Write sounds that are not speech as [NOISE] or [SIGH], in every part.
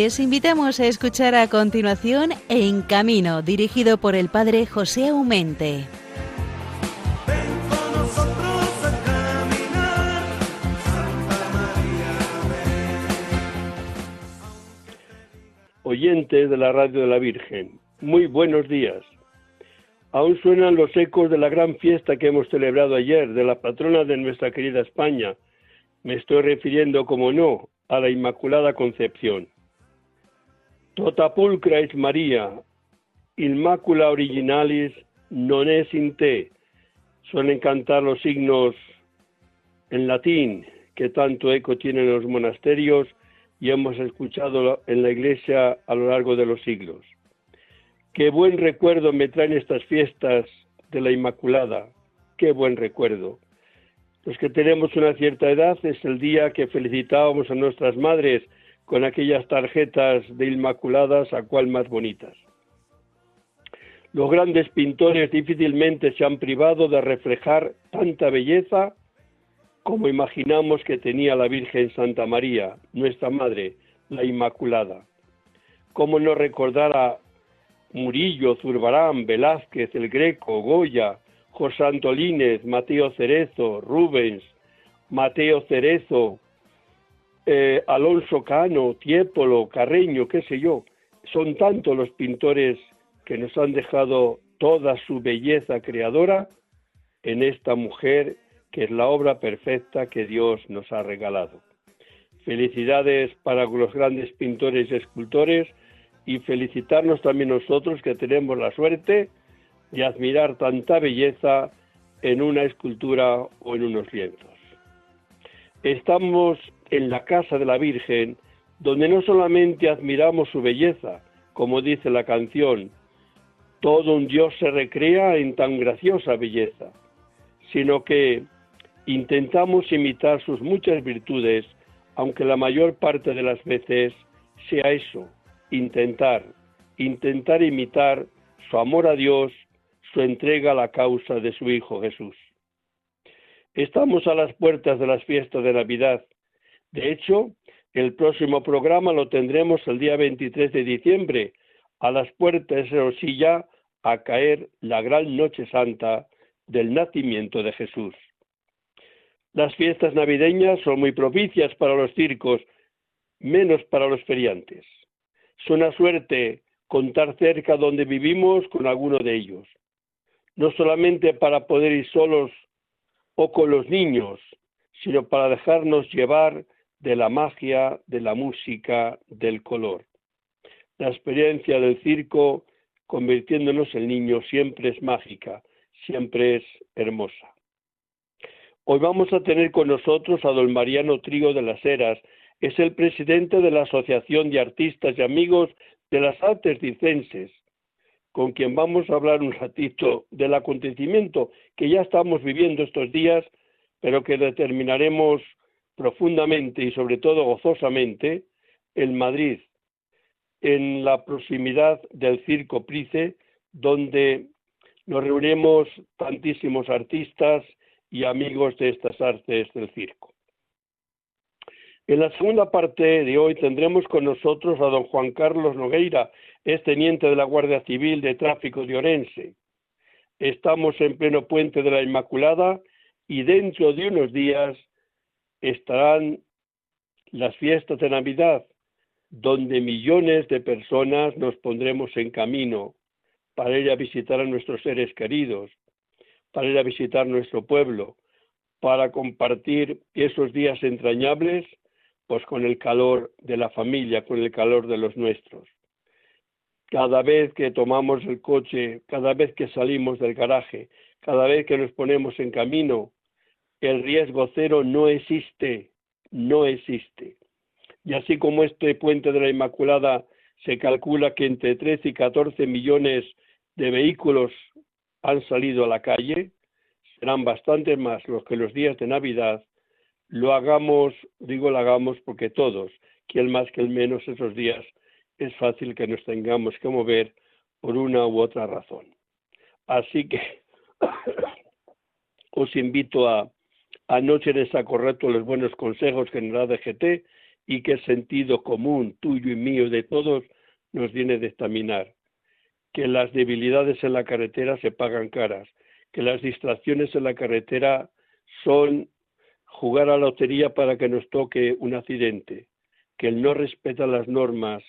Les invitamos a escuchar a continuación En Camino, dirigido por el padre José Aumente. Oyentes de la Radio de la Virgen, muy buenos días. Aún suenan los ecos de la gran fiesta que hemos celebrado ayer, de la patrona de nuestra querida España. Me estoy refiriendo, como no, a la Inmaculada Concepción. Tota pulcra es María, Inmacula originalis non es in te. Suelen cantar los signos en latín que tanto eco tienen los monasterios y hemos escuchado en la iglesia a lo largo de los siglos. Qué buen recuerdo me traen estas fiestas de la Inmaculada, qué buen recuerdo. Los que tenemos una cierta edad es el día que felicitábamos a nuestras madres con aquellas tarjetas de Inmaculadas a cual más bonitas. Los grandes pintores difícilmente se han privado de reflejar tanta belleza como imaginamos que tenía la Virgen Santa María, nuestra Madre, la Inmaculada. ¿Cómo no recordar a Murillo, Zurbarán, Velázquez, el Greco, Goya, José Antolínez, Mateo Cerezo, Rubens, Mateo Cerezo, eh, Alonso Cano, Tiepolo, Carreño, qué sé yo. Son tantos los pintores que nos han dejado toda su belleza creadora en esta mujer que es la obra perfecta que Dios nos ha regalado. Felicidades para los grandes pintores y escultores y felicitarnos también nosotros que tenemos la suerte de admirar tanta belleza en una escultura o en unos lienzos. Estamos en la casa de la Virgen, donde no solamente admiramos su belleza, como dice la canción, todo un Dios se recrea en tan graciosa belleza, sino que intentamos imitar sus muchas virtudes, aunque la mayor parte de las veces sea eso, intentar, intentar imitar su amor a Dios, su entrega a la causa de su Hijo Jesús. Estamos a las puertas de las fiestas de Navidad de hecho, el próximo programa lo tendremos el día 23 de diciembre, a las puertas de Rosilla, a caer la gran noche santa del nacimiento de Jesús. Las fiestas navideñas son muy propicias para los circos, menos para los feriantes. Es una suerte contar cerca donde vivimos con alguno de ellos, no solamente para poder ir solos o con los niños, sino para dejarnos llevar de la magia, de la música, del color. La experiencia del circo, convirtiéndonos en niños, siempre es mágica, siempre es hermosa. Hoy vamos a tener con nosotros a don Mariano Trigo de las Heras, es el presidente de la Asociación de Artistas y Amigos de las Artes Dicenses, con quien vamos a hablar un ratito del acontecimiento que ya estamos viviendo estos días, pero que determinaremos profundamente y sobre todo gozosamente en Madrid, en la proximidad del Circo Price, donde nos reunimos tantísimos artistas y amigos de estas artes del circo. En la segunda parte de hoy tendremos con nosotros a don Juan Carlos Nogueira, es teniente de la Guardia Civil de Tráfico de Orense. Estamos en pleno puente de la Inmaculada y dentro de unos días estarán las fiestas de Navidad, donde millones de personas nos pondremos en camino para ir a visitar a nuestros seres queridos, para ir a visitar nuestro pueblo, para compartir esos días entrañables, pues con el calor de la familia, con el calor de los nuestros. Cada vez que tomamos el coche, cada vez que salimos del garaje, cada vez que nos ponemos en camino, el riesgo cero no existe, no existe. Y así como este puente de la Inmaculada se calcula que entre 13 y 14 millones de vehículos han salido a la calle, serán bastantes más los que los días de Navidad lo hagamos, digo lo hagamos porque todos, que el más que el menos esos días, es fácil que nos tengamos que mover por una u otra razón. Así que [COUGHS] os invito a, Anoche les ha correcto los buenos consejos que nos da DGT y que el sentido común tuyo y mío de todos nos viene de examinar. Que las debilidades en la carretera se pagan caras, que las distracciones en la carretera son jugar a la lotería para que nos toque un accidente, que el no respeta las normas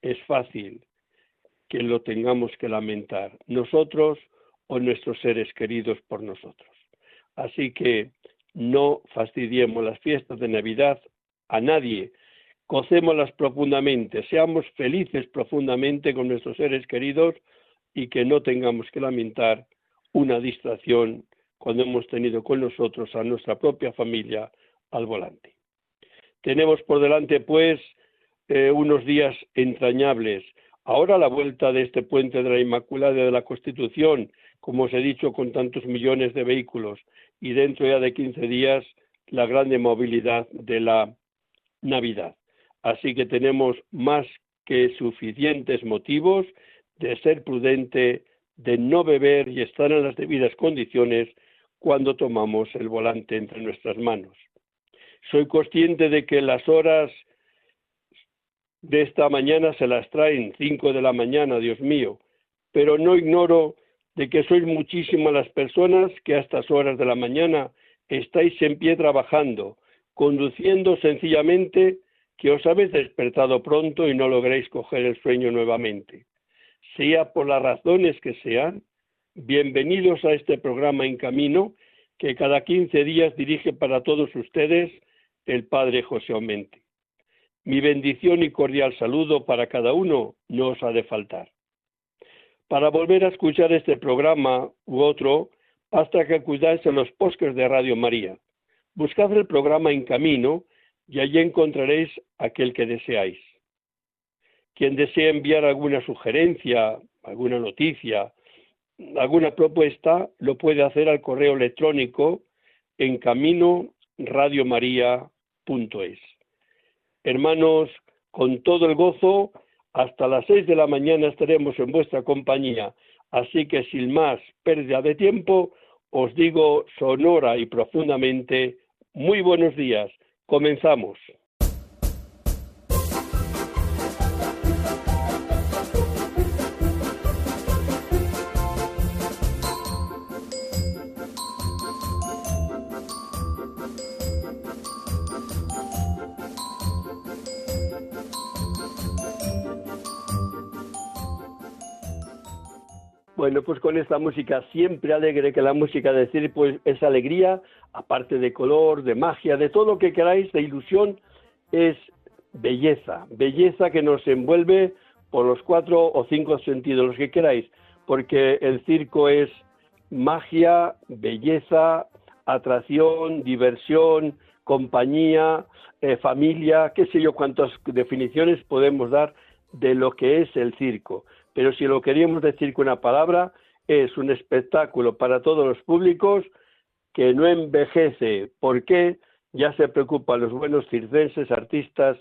es fácil, que lo tengamos que lamentar, nosotros o nuestros seres queridos por nosotros. Así que no fastidiemos las fiestas de Navidad a nadie, gocémoslas profundamente, seamos felices profundamente con nuestros seres queridos y que no tengamos que lamentar una distracción cuando hemos tenido con nosotros a nuestra propia familia al volante. Tenemos por delante, pues, eh, unos días entrañables. Ahora la vuelta de este puente de la Inmaculada de la Constitución, como os he dicho, con tantos millones de vehículos, y dentro ya de 15 días la grande movilidad de la Navidad. Así que tenemos más que suficientes motivos de ser prudente, de no beber y estar en las debidas condiciones cuando tomamos el volante entre nuestras manos. Soy consciente de que las horas de esta mañana se las traen cinco de la mañana, Dios mío, pero no ignoro de que sois muchísimas las personas que a estas horas de la mañana estáis en pie trabajando, conduciendo sencillamente que os habéis despertado pronto y no logréis coger el sueño nuevamente. Sea por las razones que sean, bienvenidos a este programa En Camino que cada 15 días dirige para todos ustedes el Padre José Aumente. Mi bendición y cordial saludo para cada uno no os ha de faltar. Para volver a escuchar este programa u otro, basta que acudáis en los podcasts de Radio María. Buscad el programa En Camino y allí encontraréis aquel que deseáis. Quien desea enviar alguna sugerencia, alguna noticia, alguna propuesta, lo puede hacer al correo electrónico en camino Hermanos, con todo el gozo hasta las seis de la mañana estaremos en vuestra compañía, así que sin más pérdida de tiempo, os digo sonora y profundamente, muy buenos días. Comenzamos. Bueno, pues con esta música siempre alegre, que la música decir pues es alegría, aparte de color, de magia, de todo lo que queráis, de ilusión, es belleza, belleza que nos envuelve por los cuatro o cinco sentidos, los que queráis, porque el circo es magia, belleza, atracción, diversión, compañía, eh, familia, qué sé yo cuántas definiciones podemos dar de lo que es el circo pero si lo queríamos decir con una palabra, es un espectáculo para todos los públicos que no envejece. ¿Por qué? Ya se preocupan los buenos circenses, artistas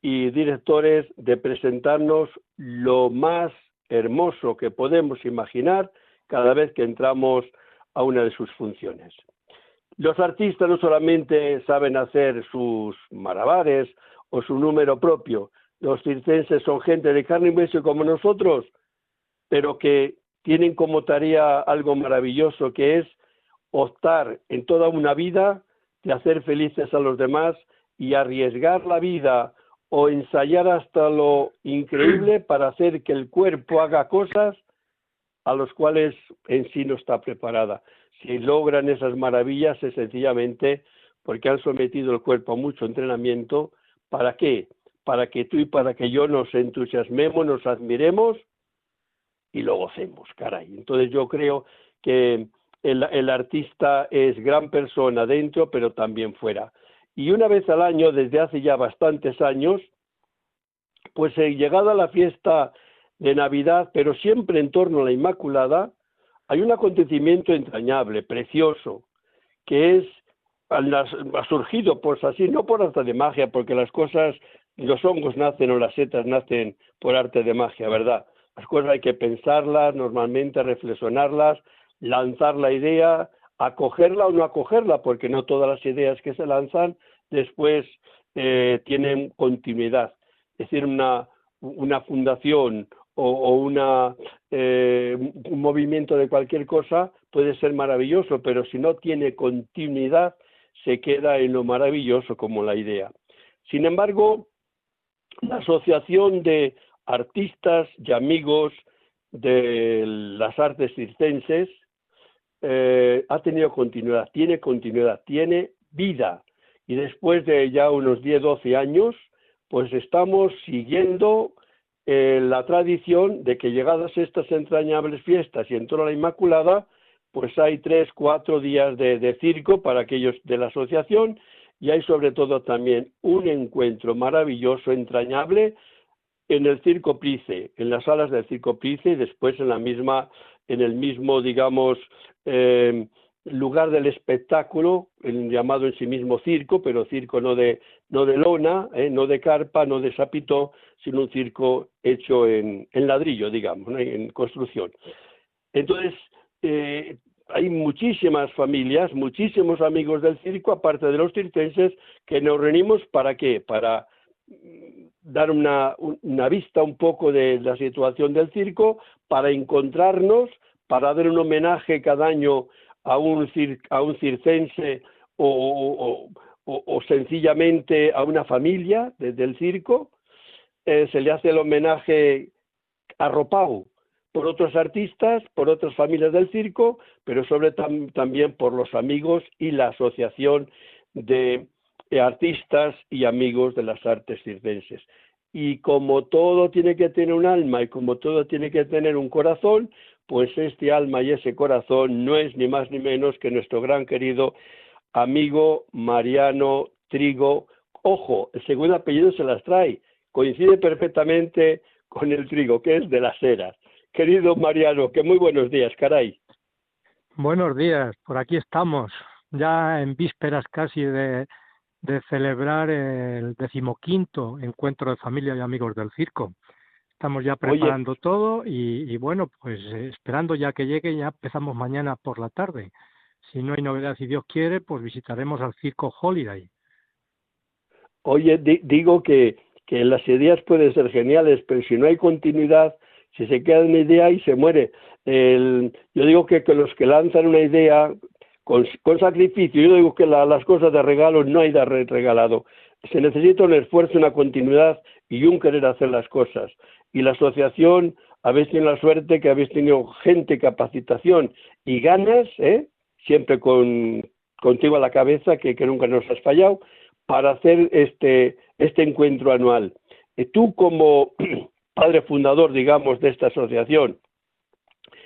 y directores de presentarnos lo más hermoso que podemos imaginar cada vez que entramos a una de sus funciones. Los artistas no solamente saben hacer sus malabares o su número propio, los circenses son gente de carne y hueso como nosotros, pero que tienen como tarea algo maravilloso que es optar en toda una vida de hacer felices a los demás y arriesgar la vida o ensayar hasta lo increíble [CLEARS THROAT] para hacer que el cuerpo haga cosas a los cuales en sí no está preparada. Si logran esas maravillas es sencillamente porque han sometido el cuerpo a mucho entrenamiento. ¿Para qué? Para que tú y para que yo nos entusiasmemos, nos admiremos y lo gocemos, caray. Entonces yo creo que el, artista es gran persona dentro, pero también fuera. Y una vez al año, desde hace ya bastantes años, pues he llegado a la fiesta de Navidad, pero siempre en torno a la Inmaculada, hay un acontecimiento entrañable, precioso, que es ha surgido pues así, no por arte de magia, porque las cosas los hongos nacen o las setas nacen por arte de magia, ¿verdad? Las cosas hay que pensarlas, normalmente reflexionarlas, lanzar la idea, acogerla o no acogerla, porque no todas las ideas que se lanzan después eh, tienen continuidad. Es decir, una, una fundación o, una, eh, un movimiento de cualquier cosa puede ser maravilloso, pero si no tiene continuidad, se queda en lo maravilloso como la idea. Sin embargo, la Asociación de Artistas y Amigos de las Artes Circenses eh, ha tenido continuidad, tiene continuidad, tiene vida. Y después de ya unos 10, 12 años, pues estamos siguiendo eh, la tradición de que llegadas estas entrañables fiestas y en toda la Inmaculada, pues hay tres, cuatro días de, circo para aquellos de la asociación y hay sobre todo también un encuentro maravilloso, entrañable, en el Circo Price, en las salas del Circo Price y después en la misma, en el mismo, digamos, eh, lugar del espectáculo, el llamado en sí mismo circo, pero circo no de, no de lona, eh, no de carpa, no de sapito, sino un circo hecho en, en ladrillo, digamos, en construcción. Entonces, eh, hay muchísimas familias, muchísimos amigos del circo, aparte de los circenses, que nos reunimos para qué? Para mm, dar una, vista un poco de la situación del circo, para encontrarnos, para dar un homenaje cada año a un, a un circense o, sencillamente a una familia del circo, eh, se le hace el homenaje arropado por otros artistas, por otras familias del circo, pero sobre también por los amigos y la asociación de artistas y amigos de las artes circenses. Y como todo tiene que tener un alma y como todo tiene que tener un corazón, pues este alma y ese corazón no es ni más ni menos que nuestro gran querido amigo Mariano Trigo. Ojo, el segundo apellido se las trae, coincide perfectamente con el trigo, que es de las eras. Querido Mariano, que muy buenos días, caray. Buenos días, por aquí estamos, ya en vísperas casi de, de celebrar el decimoquinto encuentro de familia y amigos del circo. Estamos ya preparando todo y, bueno, pues eh, esperando ya que llegue, ya empezamos mañana por la tarde. Si no hay novedad, si Dios quiere, pues visitaremos al Circo Holiday. Oye, digo que, que las ideas pueden ser geniales, pero si no hay continuidad, si se queda una idea y se muere. El, yo digo que, que, los que lanzan una idea con, con sacrificio, yo digo que las cosas de regalo no hay de regalado. Se necesita un esfuerzo, una continuidad y un querer hacer las cosas y la asociación habéis tenido la suerte que habéis tenido gente, capacitación y ganas, ¿eh? siempre con, contigo a la cabeza, que, nunca nos has fallado, para hacer este, este encuentro anual. Tú como padre fundador, digamos, de esta asociación,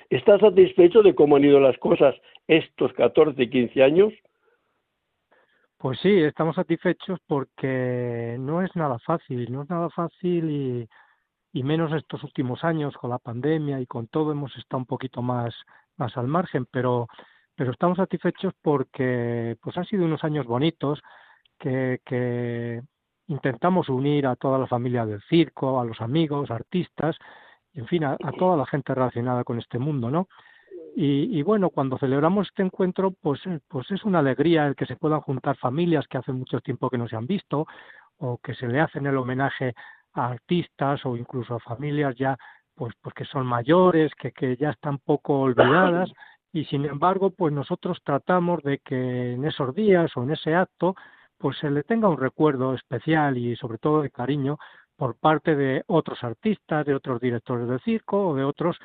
¿estás satisfecho de cómo han ido las cosas estos 14 y 15 años? Pues sí, estamos satisfechos porque no es nada fácil, no es nada fácil y y menos estos últimos años con la pandemia y con todo hemos estado un poquito más, más al margen, pero, pero estamos satisfechos porque pues han sido unos años bonitos que, que intentamos unir a toda la familia del circo, a los amigos, artistas, en fin, a, toda la gente relacionada con este mundo, ¿no? Y, y, bueno, cuando celebramos este encuentro, pues, pues es una alegría el que se puedan juntar familias que hace mucho tiempo que no se han visto, o que se le hacen el homenaje a artistas o incluso a familias ya pues, pues que son mayores, que, que ya están poco olvidadas [COUGHS] y sin embargo pues nosotros tratamos de que en esos días o en ese acto pues se le tenga un recuerdo especial y sobre todo de cariño por parte de otros artistas, de otros directores de circo o de otros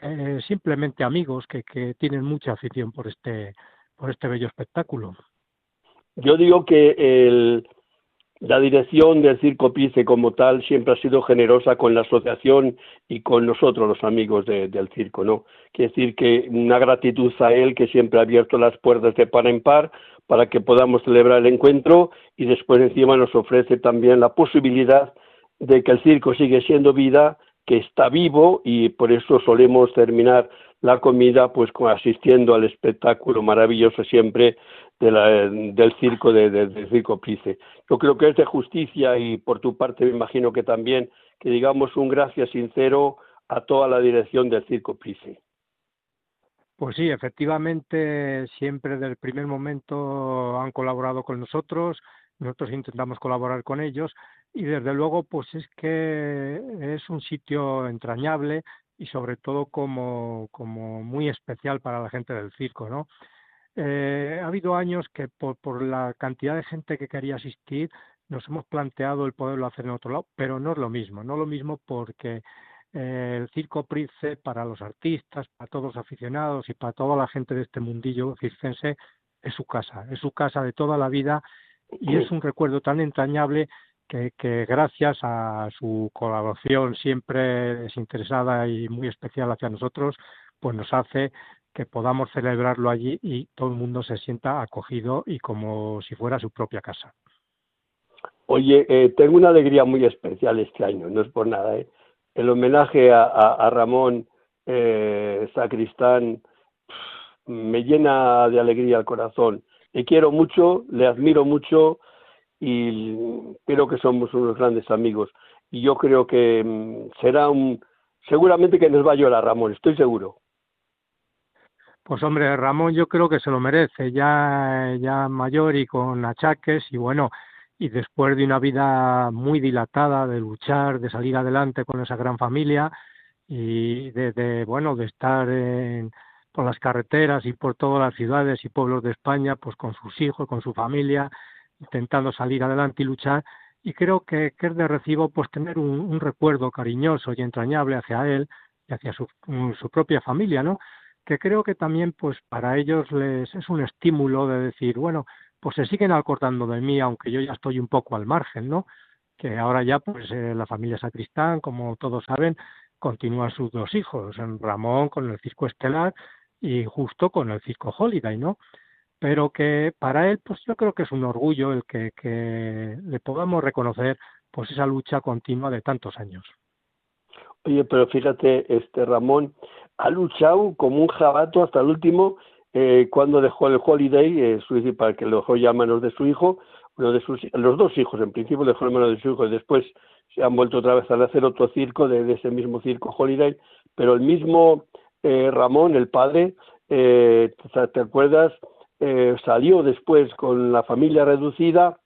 eh, simplemente amigos que, que tienen mucha afición por este por este bello espectáculo. Yo digo que el, la dirección del Circo Pice como tal siempre ha sido generosa con la asociación y con nosotros los amigos del circo, ¿no? Quiere decir que una gratitud a él que siempre ha abierto las puertas de par en par para que podamos celebrar el encuentro y después encima nos ofrece también la posibilidad de que el circo sigue siendo vida, que está vivo y por eso solemos terminar la comida pues asistiendo al espectáculo maravilloso siempre del circo de, del circo Price. Yo creo que es de justicia y por tu parte me imagino que también que digamos un gracias sincero a toda la dirección del circo Price. Pues sí, efectivamente, siempre desde el primer momento han colaborado con nosotros, nosotros intentamos colaborar con ellos y desde luego pues es que es un sitio entrañable y sobre todo como, como muy especial para la gente del circo, ¿no? Eh, ha habido años que por, por la cantidad de gente que quería asistir nos hemos planteado el poderlo hacer en otro lado, pero no es lo mismo, no lo mismo porque eh, el circo Price para los artistas, para todos los aficionados y para toda la gente de este mundillo circense es su casa, es su casa de toda la vida y es un recuerdo tan entrañable que, que, gracias a su colaboración siempre desinteresada y muy especial hacia nosotros, pues nos hace que podamos celebrarlo allí y todo el mundo se sienta acogido y como si fuera su propia casa. Oye, eh, tengo una alegría muy especial este año, no es por nada. ¿eh? El homenaje a, a, Ramón eh, Sacristán me llena de alegría el corazón. Le quiero mucho, le admiro mucho y creo que somos unos grandes amigos. Y yo creo que mm, será un, seguramente que nos va a llorar Ramón, estoy seguro. Pues hombre, Ramón yo creo que se lo merece, ya, ya mayor y con achaques y bueno, y después de una vida muy dilatada de luchar, de salir adelante con esa gran familia y de, de bueno, de estar en, por las carreteras y por todas las ciudades y pueblos de España, pues con sus hijos, con su familia, intentando salir adelante y luchar. Y creo que, que es de recibo pues tener un, recuerdo cariñoso y entrañable hacia él y hacia su, su propia familia, ¿no? Que creo que también pues para ellos les es un estímulo de decir, bueno, pues se siguen acordando de mí, aunque yo ya estoy un poco al margen, ¿no? Que ahora ya pues eh, la familia Sacristán, como todos saben, continúan sus dos hijos, Ramón con el Circo Estelar y justo con el Circo Holiday, ¿no? Pero que para él pues yo creo que es un orgullo el que, que le podamos reconocer pues esa lucha continua de tantos años. Oye, pero fíjate, este Ramón ha luchado como un jabato hasta el último eh, cuando dejó el Holiday, eh, su, para que lo dejó ya a manos de su hijo, uno de sus, los dos hijos, en principio dejó en manos de su hijo y después se han vuelto otra vez a hacer otro circo de, de ese mismo circo Holiday, pero el mismo eh, Ramón, el padre, eh, ¿te acuerdas? Eh, salió después con la familia reducida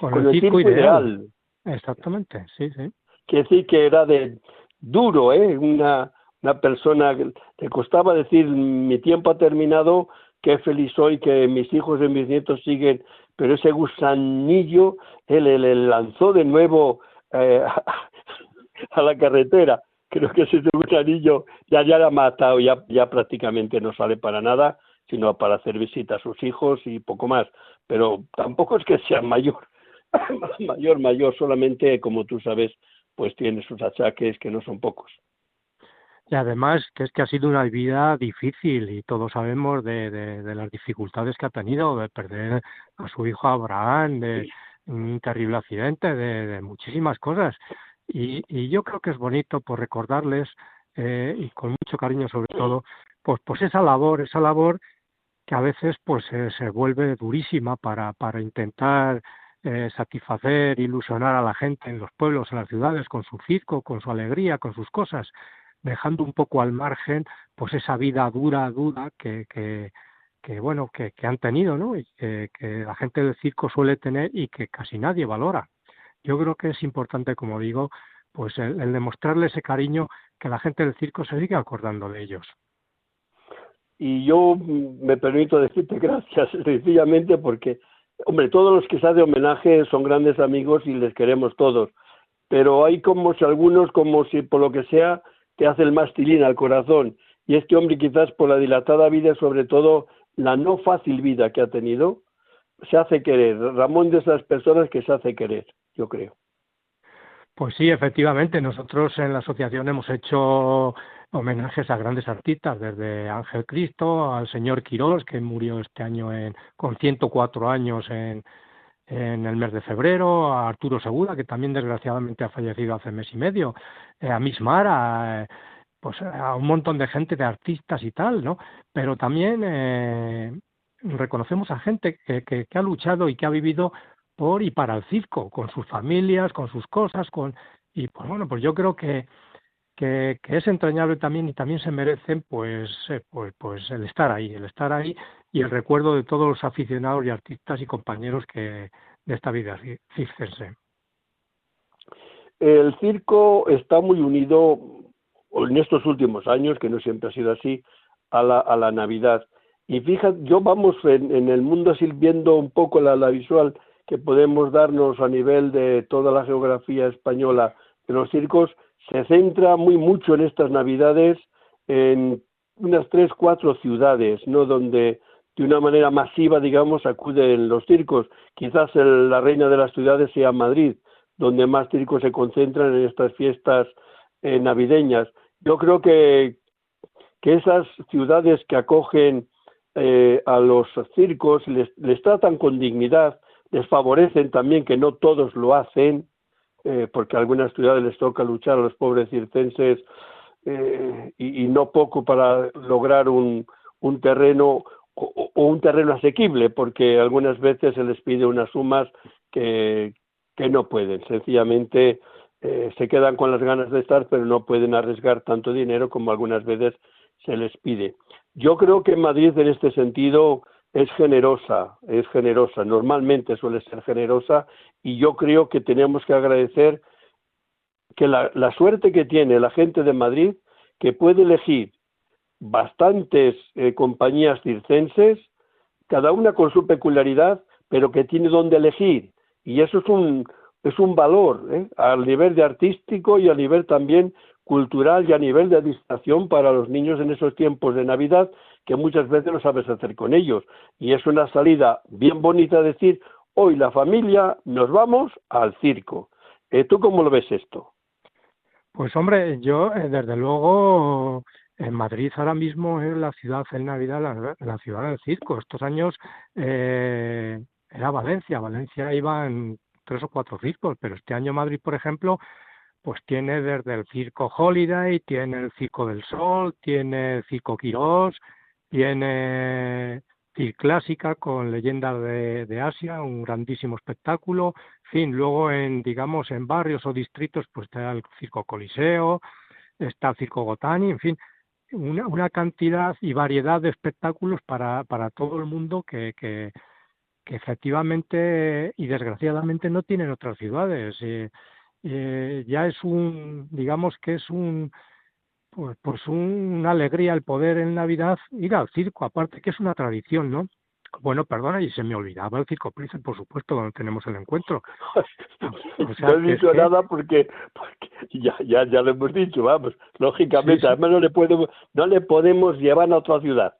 con, con el, circo, ideal. ideal. Exactamente, sí, sí que decir que era de duro, ¿eh? Una, una persona que te costaba decir mi tiempo ha terminado, qué feliz soy, que mis hijos y mis nietos siguen, pero ese gusanillo él, él lanzó de nuevo eh, [LAUGHS] a la carretera. Creo que ese gusanillo ya ya ha matado, ya, ya prácticamente no sale para nada, sino para hacer visita a sus hijos y poco más. Pero tampoco es que sea mayor, [LAUGHS] mayor, mayor, solamente como tú sabes, pues tiene sus achaques que no son pocos. Y además que es que ha sido una vida difícil y todos sabemos de, de, de las dificultades que ha tenido, de perder a su hijo Abraham, de sí. un terrible accidente, de, de muchísimas cosas. Y, y, yo creo que es bonito por recordarles eh, y con mucho cariño sobre todo, pues, pues esa labor, esa labor que a veces pues eh, se vuelve durísima para, para intentar eh, satisfacer, ilusionar a la gente en los pueblos, en las ciudades, con su circo, con su alegría, con sus cosas, dejando un poco al margen pues esa vida dura, dura que, que, que bueno, que, que han tenido, ¿no? Y que, que la gente del circo suele tener y que casi nadie valora. Yo creo que es importante, como digo, pues el, el demostrarle ese cariño que la gente del circo se sigue acordando de ellos y yo me permito decirte [LAUGHS] gracias sencillamente porque Hombre, todos los que se de homenaje son grandes amigos y les queremos todos, pero hay como si algunos, como si por lo que sea, te hace el mastilín al corazón. Y este hombre quizás por la dilatada vida, sobre todo la no fácil vida que ha tenido, se hace querer. Ramón de esas personas que se hace querer, yo creo. Pues sí, efectivamente. Nosotros en la asociación hemos hecho homenajes a grandes artistas, desde Ángel Cristo al señor Quirós, que murió este año en, con 104 años en, en el mes de febrero, a Arturo Segura, que también desgraciadamente ha fallecido hace mes y medio, eh, a Mismar, a, pues a un montón de gente, de artistas y tal, ¿no? Pero también eh, reconocemos a gente que, que, que ha luchado y que ha vivido por y para el circo, con sus familias, con sus cosas, con y pues bueno, pues yo creo que que, que, es entrañable también y también se merecen pues, eh, pues, pues el estar ahí, el estar ahí y el recuerdo de todos los aficionados y artistas y compañeros que de esta vida circense. El circo está muy unido en estos últimos años, que no siempre ha sido así, a la, a la Navidad. Y fíjate, yo vamos en, el mundo así viendo un poco la visual que podemos darnos a nivel de toda la geografía española de los circos, se centra muy mucho en estas Navidades en unas tres, cuatro ciudades, ¿no? Donde de una manera masiva, digamos, acuden los circos. Quizás la reina de las ciudades sea Madrid, donde más circos se concentran en estas fiestas eh, navideñas. Yo creo que, que esas ciudades que acogen eh, a los circos les, les, tratan con dignidad, les favorecen también que no todos lo hacen, eh, porque a algunas ciudades les toca luchar a los pobres circenses eh, y, no poco para lograr un, un terreno o, un terreno asequible, porque algunas veces se les pide unas sumas que, que no pueden. Sencillamente eh, se quedan con las ganas de estar, pero no pueden arriesgar tanto dinero como algunas veces se les pide. Yo creo que Madrid en este sentido es generosa, es generosa, normalmente suele ser generosa y yo creo que tenemos que agradecer que la, suerte que tiene la gente de Madrid, que puede elegir bastantes eh, compañías circenses, cada una con su peculiaridad, pero que tiene donde elegir. Y eso es un, es un valor ¿eh? al nivel de artístico y a nivel también cultural y a nivel de distracción para los niños en esos tiempos de Navidad que muchas veces no sabes hacer con ellos. Y es una salida bien bonita decir, hoy la familia nos vamos al circo. Eh, ¿Tú cómo lo ves esto? Pues hombre, yo eh, desde luego en Madrid ahora mismo es la ciudad en Navidad, la, ciudad del circo. Estos años eh, era Valencia, Valencia iba en tres o cuatro circos, pero este año Madrid, por ejemplo, pues tiene desde el circo Holiday, tiene el circo del Sol, tiene el circo Quirós, tiene Clásica con leyendas de, Asia, un grandísimo espectáculo. En fin, luego en, digamos, en barrios o distritos, pues está el Circo Coliseo, está el Circo Gotani, en fin, una, una cantidad y variedad de espectáculos para, para todo el mundo que, que, que efectivamente y desgraciadamente no tienen otras ciudades. Eh, eh, ya es un, digamos que es un, pues, pues una alegría el poder en Navidad ir al circo, aparte que es una tradición, ¿no? Bueno, perdona, y se me olvidaba el Circo Príncipe, por supuesto, donde tenemos el encuentro. [LAUGHS] no he dicho nada porque, ya, ya, ya lo hemos dicho, vamos, lógicamente, además no le, podemos, no le podemos llevar a otra ciudad.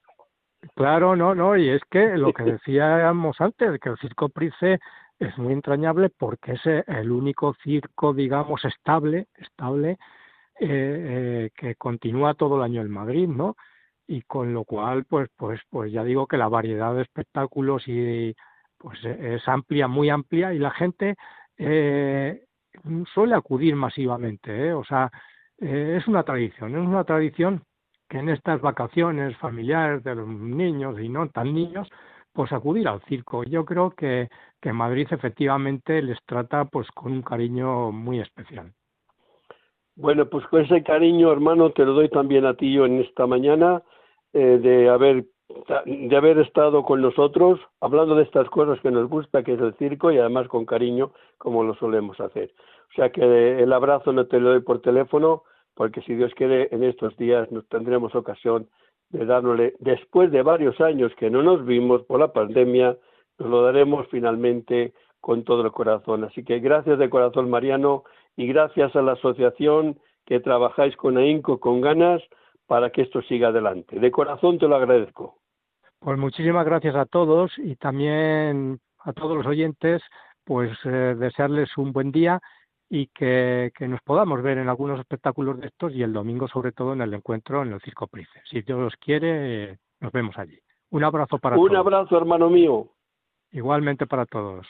Claro, no, no, y es que lo que [LAUGHS] decíamos antes, que el Circo Príncipe es muy entrañable porque es el único circo, digamos, estable, estable, eh, que continúa todo el año en Madrid, ¿no? Y con lo cual, pues, pues, pues ya digo que la variedad de espectáculos y pues es amplia, muy amplia, y la gente eh, suele acudir masivamente, ¿eh? O sea, eh, es una tradición, es una tradición que en estas vacaciones familiares de los niños y no tan niños, pues acudir al circo. Yo creo que, que Madrid efectivamente les trata pues con un cariño muy especial. Bueno, pues con ese cariño, hermano, te lo doy también a ti yo en esta mañana eh, de haber de haber estado con nosotros hablando de estas cosas que nos gusta, que es el circo, y además con cariño, como lo solemos hacer. O sea que el abrazo no te lo doy por teléfono, porque si Dios quiere, en estos días nos tendremos ocasión de darle, después de varios años que no nos vimos por la pandemia, nos lo daremos finalmente con todo el corazón. Así que gracias de corazón, Mariano, y gracias a la asociación que trabajáis con AINCO con ganas para que esto siga adelante. De corazón te lo agradezco. Pues muchísimas gracias a todos y también a todos los oyentes, pues eh, desearles un buen día y que, que, nos podamos ver en algunos espectáculos de estos y el domingo sobre todo en el encuentro en el Circo Price. Si Dios quiere, nos vemos allí. Un abrazo para todos. Un abrazo, hermano mío. Igualmente para todos.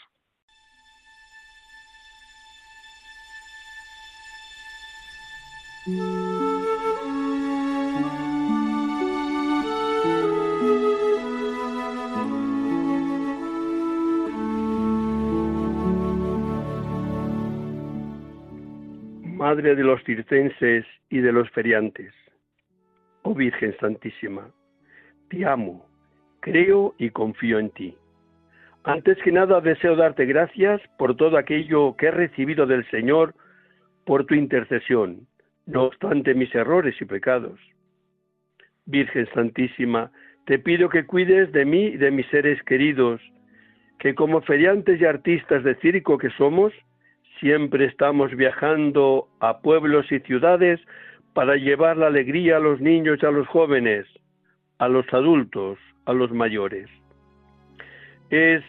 Madre de los circenses y de los feriantes, oh Virgen Santísima, te amo, creo y confío en ti. Antes que nada deseo darte gracias por todo aquello que he recibido del Señor por tu intercesión, no obstante mis errores y pecados. Virgen Santísima, te pido que cuides de mí y de mis seres queridos, que como feriantes y artistas de circo que somos, siempre estamos viajando a pueblos y ciudades para llevar la alegría a los niños y a los jóvenes, a los adultos, a los mayores. Es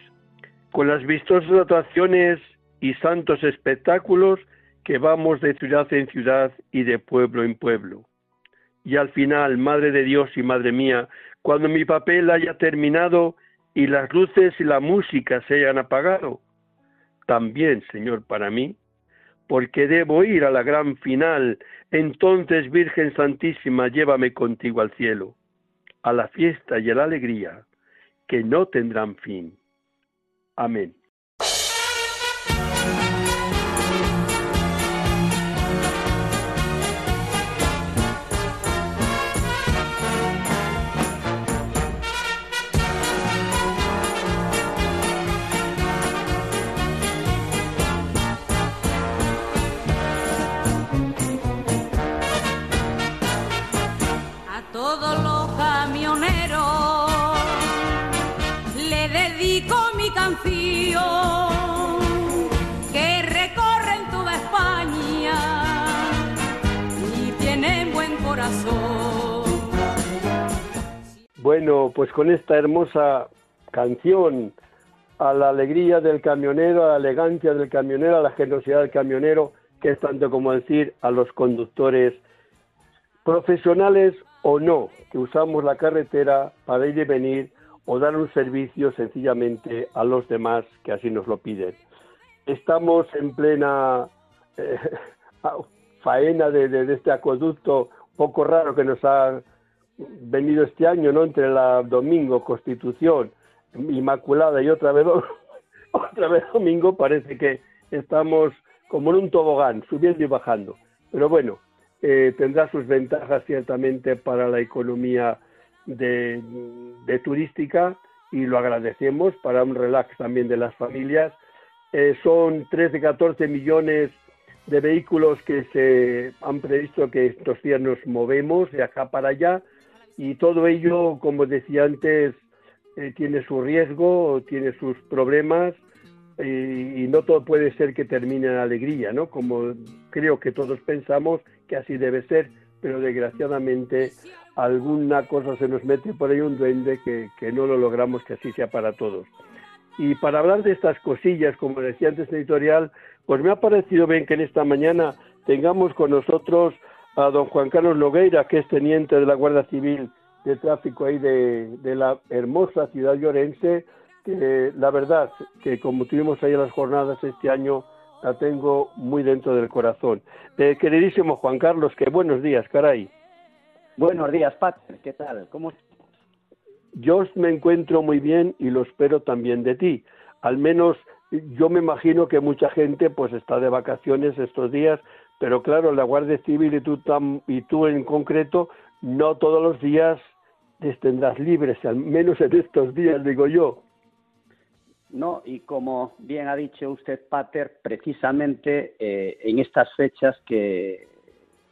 con las vistosas actuaciones y santos espectáculos que vamos de ciudad en ciudad y de pueblo en pueblo. Y al final, Madre de Dios y Madre mía, cuando mi papel haya terminado y las luces y la música se hayan apagado, también, Señor, para mí, porque debo ir a la gran final, entonces, Virgen Santísima, llévame contigo al cielo, a la fiesta y a la alegría, que no tendrán fin. Amén. Bueno, pues con esta hermosa canción, a la alegría del camionero, a la elegancia del camionero, a la generosidad del camionero, que es tanto como decir a los conductores profesionales o no, que usamos la carretera para ir y venir o dar un servicio sencillamente a los demás que así nos lo piden. Estamos en plena eh, [LAUGHS] faena de, este acueducto poco raro que nos ha venido este año, ¿no? Entre la domingo, Constitución, Inmaculada y otra vez, [LAUGHS] otra vez domingo, parece que estamos como en un tobogán, subiendo y bajando. Pero bueno, eh, tendrá sus ventajas ciertamente para la economía de, turística y lo agradecemos para un relax también de las familias. Eh, son 13, 14 millones de vehículos que se han previsto que estos días nos movemos de acá para allá y todo ello, como decía antes, eh, tiene su riesgo, tiene sus problemas y, no todo puede ser que termine en alegría, ¿no? Como creo que todos pensamos que así debe ser, pero desgraciadamente alguna cosa se nos mete por ahí un duende que, que no lo logramos que así sea para todos. Y para hablar de estas cosillas, como decía antes editorial, pues me ha parecido bien que en esta mañana tengamos con nosotros a don Juan Carlos Nogueira, que es teniente de la Guardia Civil de Tráfico ahí de, la hermosa ciudad llorense, que la verdad que como tuvimos ahí las jornadas este año, la tengo muy dentro del corazón. Eh, queridísimo Juan Carlos, que buenos días, caray. Buenos días, Pater, ¿qué tal? ¿Cómo Yo me encuentro muy bien y lo espero también de ti. Al menos yo me imagino que mucha gente pues está de vacaciones estos días pero claro, la Guardia Civil y tú, y tú en concreto, no todos los días les tendrás libres, al menos en estos días, digo yo. No, y como bien ha dicho usted, Pater, precisamente eh, en estas fechas que,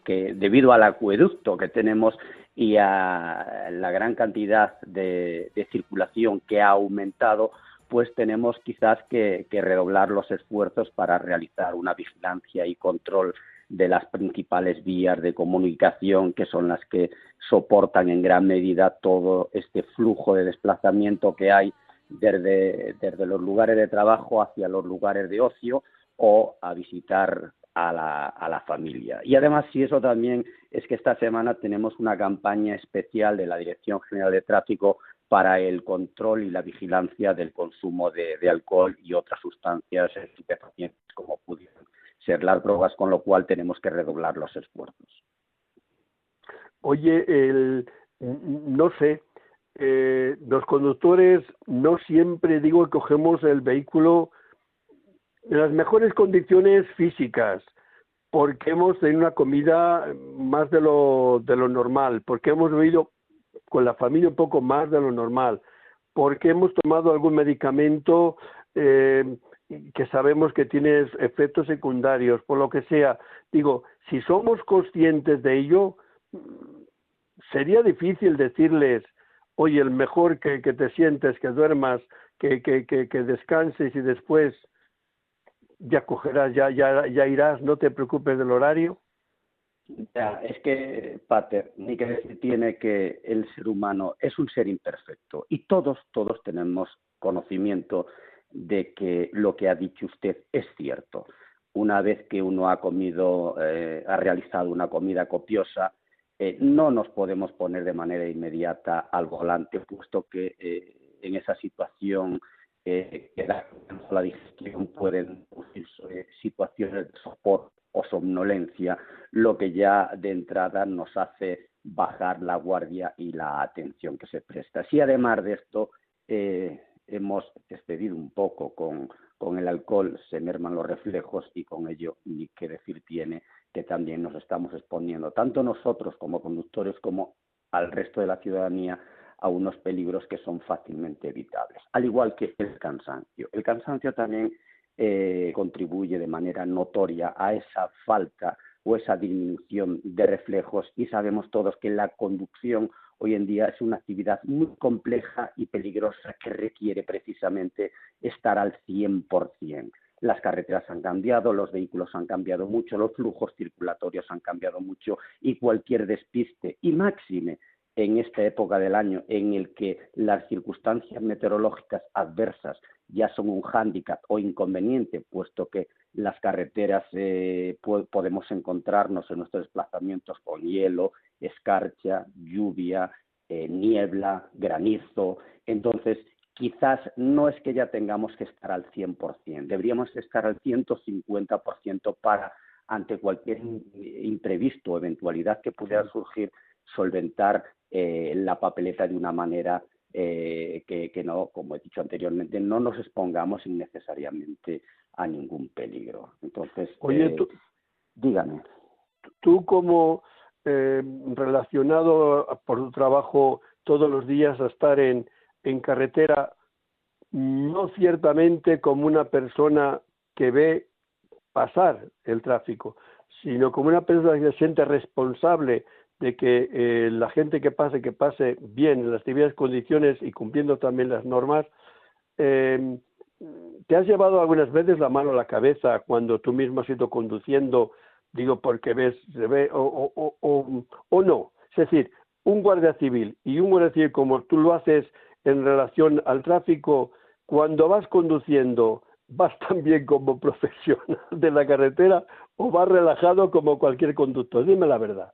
que debido al acueducto que tenemos y a la gran cantidad de, circulación que ha aumentado, pues tenemos quizás que, redoblar los esfuerzos para realizar una vigilancia y control de las principales vías de comunicación que son las que soportan en gran medida todo este flujo de desplazamiento que hay desde, desde los lugares de trabajo hacia los lugares de ocio o a visitar a la, a la familia. Y además, si eso también es que esta semana tenemos una campaña especial de la Dirección General de Tráfico para el control y la vigilancia del consumo de, alcohol y otras sustancias estupefacientes como pudieran ser las drogas, con lo cual tenemos que redoblar los esfuerzos. Oye, el, no sé, eh, los conductores no siempre digo que cogemos el vehículo en las mejores condiciones físicas, porque hemos tenido una comida más de lo, de lo normal, porque hemos bebido con la familia un poco más de lo normal, porque hemos tomado algún medicamento eh, que sabemos que tiene efectos secundarios, por lo que sea. Digo, si somos conscientes de ello, sería difícil decirles, oye, el mejor que, que te sientes, que duermas, que, que, que, descanses y después ya cogerás, ya, ya, ya irás, no te preocupes del horario. Ya, es que, Pater, ni que decir tiene que el ser humano es un ser imperfecto y todos, todos tenemos conocimiento de que lo que ha dicho usted es cierto. Una vez que uno ha comido, eh, ha realizado una comida copiosa, eh, no nos podemos poner de manera inmediata al volante, puesto que eh, en esa situación que da la digestión pueden producirse situaciones de sopor o somnolencia, lo que ya de entrada nos hace bajar la guardia y la atención que se presta. Si además de esto hemos excedido un poco con, con el alcohol, se merman los reflejos y con ello ni qué decir tiene que también nos estamos exponiendo, tanto nosotros como conductores como al resto de la ciudadanía, a unos peligros que son fácilmente evitables, al igual que el cansancio. El cansancio también eh, contribuye de manera notoria a esa falta o esa disminución de reflejos y sabemos todos que la conducción hoy en día es una actividad muy compleja y peligrosa que requiere precisamente estar al 100%. Las carreteras han cambiado, los vehículos han cambiado mucho, los flujos circulatorios han cambiado mucho y cualquier despiste y máxime en esta época del año en el que las circunstancias meteorológicas adversas ya son un hándicap o inconveniente, puesto que las carreteras eh, podemos encontrarnos en nuestros desplazamientos con hielo, escarcha, lluvia, eh, niebla, granizo. Entonces, quizás no es que ya tengamos que estar al 100%, deberíamos estar al 150% para, ante cualquier imprevisto o eventualidad que pudiera surgir, solventar eh, la papeleta de una manera eh, que, no, como he dicho anteriormente, no nos expongamos innecesariamente a ningún peligro. Entonces, Oye, tú, dígame. Tú como eh, relacionado por tu trabajo todos los días a estar en, en carretera, no ciertamente como una persona que ve pasar el tráfico, sino como una persona que se siente responsable de que eh, la gente que pase, que pase bien en las debidas condiciones y cumpliendo también las normas, eh, ¿te has llevado algunas veces la mano a la cabeza cuando tú mismo has ido conduciendo digo porque ves, se ve o, o, o, o no. Es decir, un guardia civil y un guardia civil como tú lo haces en relación al tráfico, cuando vas conduciendo, ¿vas [LAUGHS] también como profesional de la carretera o vas relajado como cualquier conductor? Dime la verdad.